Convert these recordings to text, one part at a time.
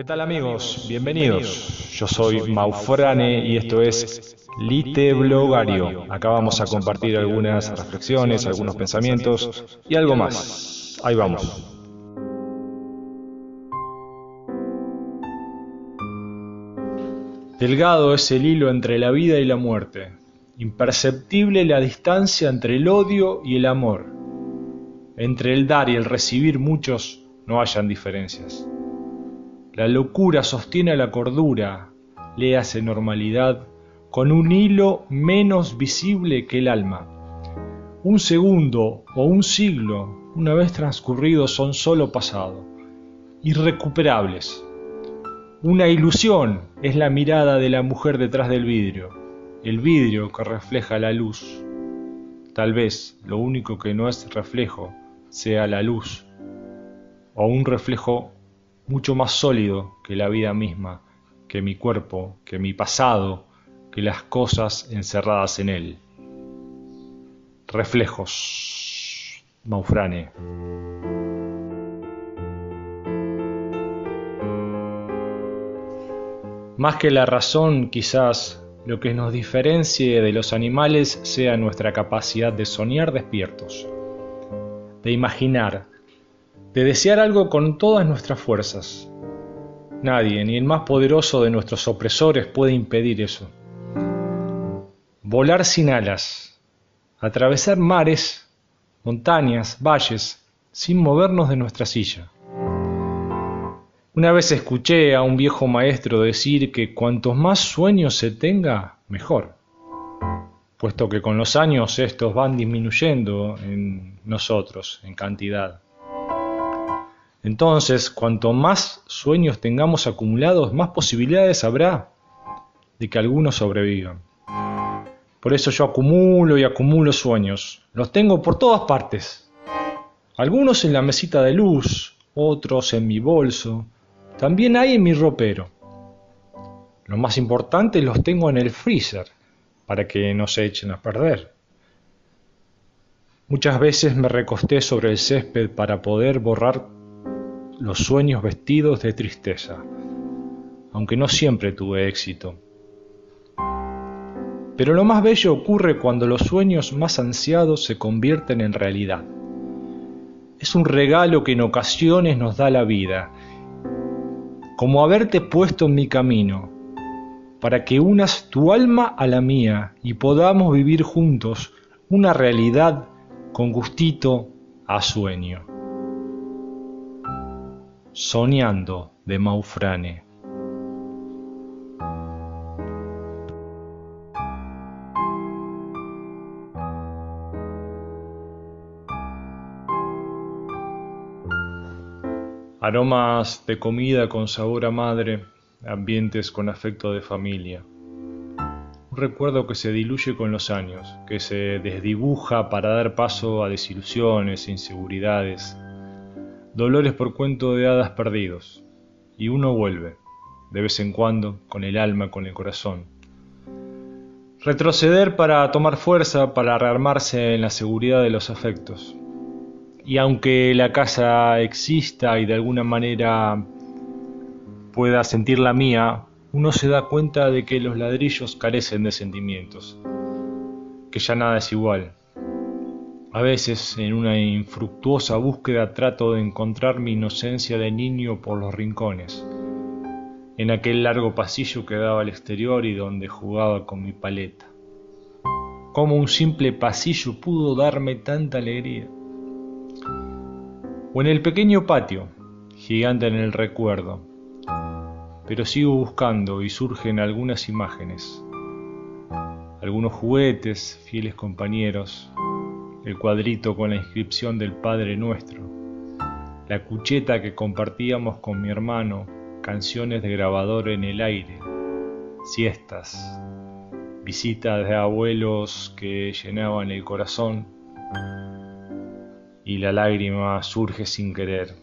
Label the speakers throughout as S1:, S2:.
S1: ¿Qué tal amigos? Bienvenidos. Yo soy Maufrane y esto es Lite Blogario. Acá vamos a compartir algunas reflexiones, algunos pensamientos y algo más. Ahí vamos. Delgado es el hilo entre la vida y la muerte. Imperceptible la distancia entre el odio y el amor. Entre el dar y el recibir muchos no hayan diferencias. La locura sostiene a la cordura, le hace normalidad, con un hilo menos visible que el alma. Un segundo o un siglo, una vez transcurridos, son solo pasado, irrecuperables. Una ilusión es la mirada de la mujer detrás del vidrio, el vidrio que refleja la luz. Tal vez lo único que no es reflejo sea la luz, o un reflejo mucho más sólido que la vida misma, que mi cuerpo, que mi pasado, que las cosas encerradas en él. Reflejos. Maufrane. Más que la razón, quizás lo que nos diferencie de los animales sea nuestra capacidad de soñar despiertos, de imaginar, de desear algo con todas nuestras fuerzas. Nadie, ni el más poderoso de nuestros opresores, puede impedir eso. Volar sin alas, atravesar mares, montañas, valles, sin movernos de nuestra silla. Una vez escuché a un viejo maestro decir que cuantos más sueños se tenga, mejor, puesto que con los años estos van disminuyendo en nosotros en cantidad. Entonces, cuanto más sueños tengamos acumulados, más posibilidades habrá de que algunos sobrevivan. Por eso yo acumulo y acumulo sueños. Los tengo por todas partes. Algunos en la mesita de luz, otros en mi bolso. También hay en mi ropero. Lo más importante los tengo en el freezer, para que no se echen a perder. Muchas veces me recosté sobre el césped para poder borrar los sueños vestidos de tristeza, aunque no siempre tuve éxito. Pero lo más bello ocurre cuando los sueños más ansiados se convierten en realidad. Es un regalo que en ocasiones nos da la vida, como haberte puesto en mi camino, para que unas tu alma a la mía y podamos vivir juntos una realidad con gustito a sueño. Soñando de Maufrane. Aromas de comida con sabor a madre, ambientes con afecto de familia. Un recuerdo que se diluye con los años, que se desdibuja para dar paso a desilusiones, inseguridades, dolores por cuento de hadas perdidos, y uno vuelve, de vez en cuando, con el alma, con el corazón. Retroceder para tomar fuerza, para rearmarse en la seguridad de los afectos. Y aunque la casa exista y de alguna manera pueda sentir la mía, uno se da cuenta de que los ladrillos carecen de sentimientos, que ya nada es igual, a veces, en una infructuosa búsqueda, trato de encontrar mi inocencia de niño por los rincones, en aquel largo pasillo que daba al exterior y donde jugaba con mi paleta. ¿Cómo un simple pasillo pudo darme tanta alegría? O en el pequeño patio, gigante en el recuerdo, pero sigo buscando y surgen algunas imágenes, algunos juguetes, fieles compañeros, el cuadrito con la inscripción del Padre Nuestro, la cucheta que compartíamos con mi hermano, canciones de grabador en el aire, siestas, visitas de abuelos que llenaban el corazón y la lágrima surge sin querer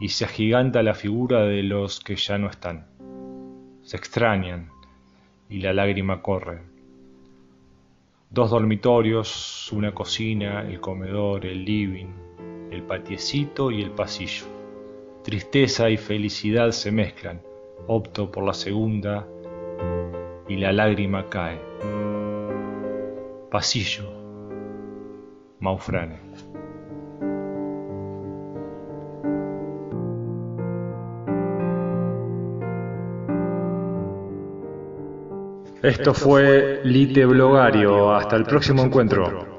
S1: y se agiganta la figura de los que ya no están. Se extrañan y la lágrima corre dos dormitorios, una cocina, el comedor, el living, el patiecito y el pasillo. Tristeza y felicidad se mezclan. Opto por la segunda y la lágrima cae. Pasillo. Maufrane. Esto fue Lite Blogario. Hasta el próximo encuentro.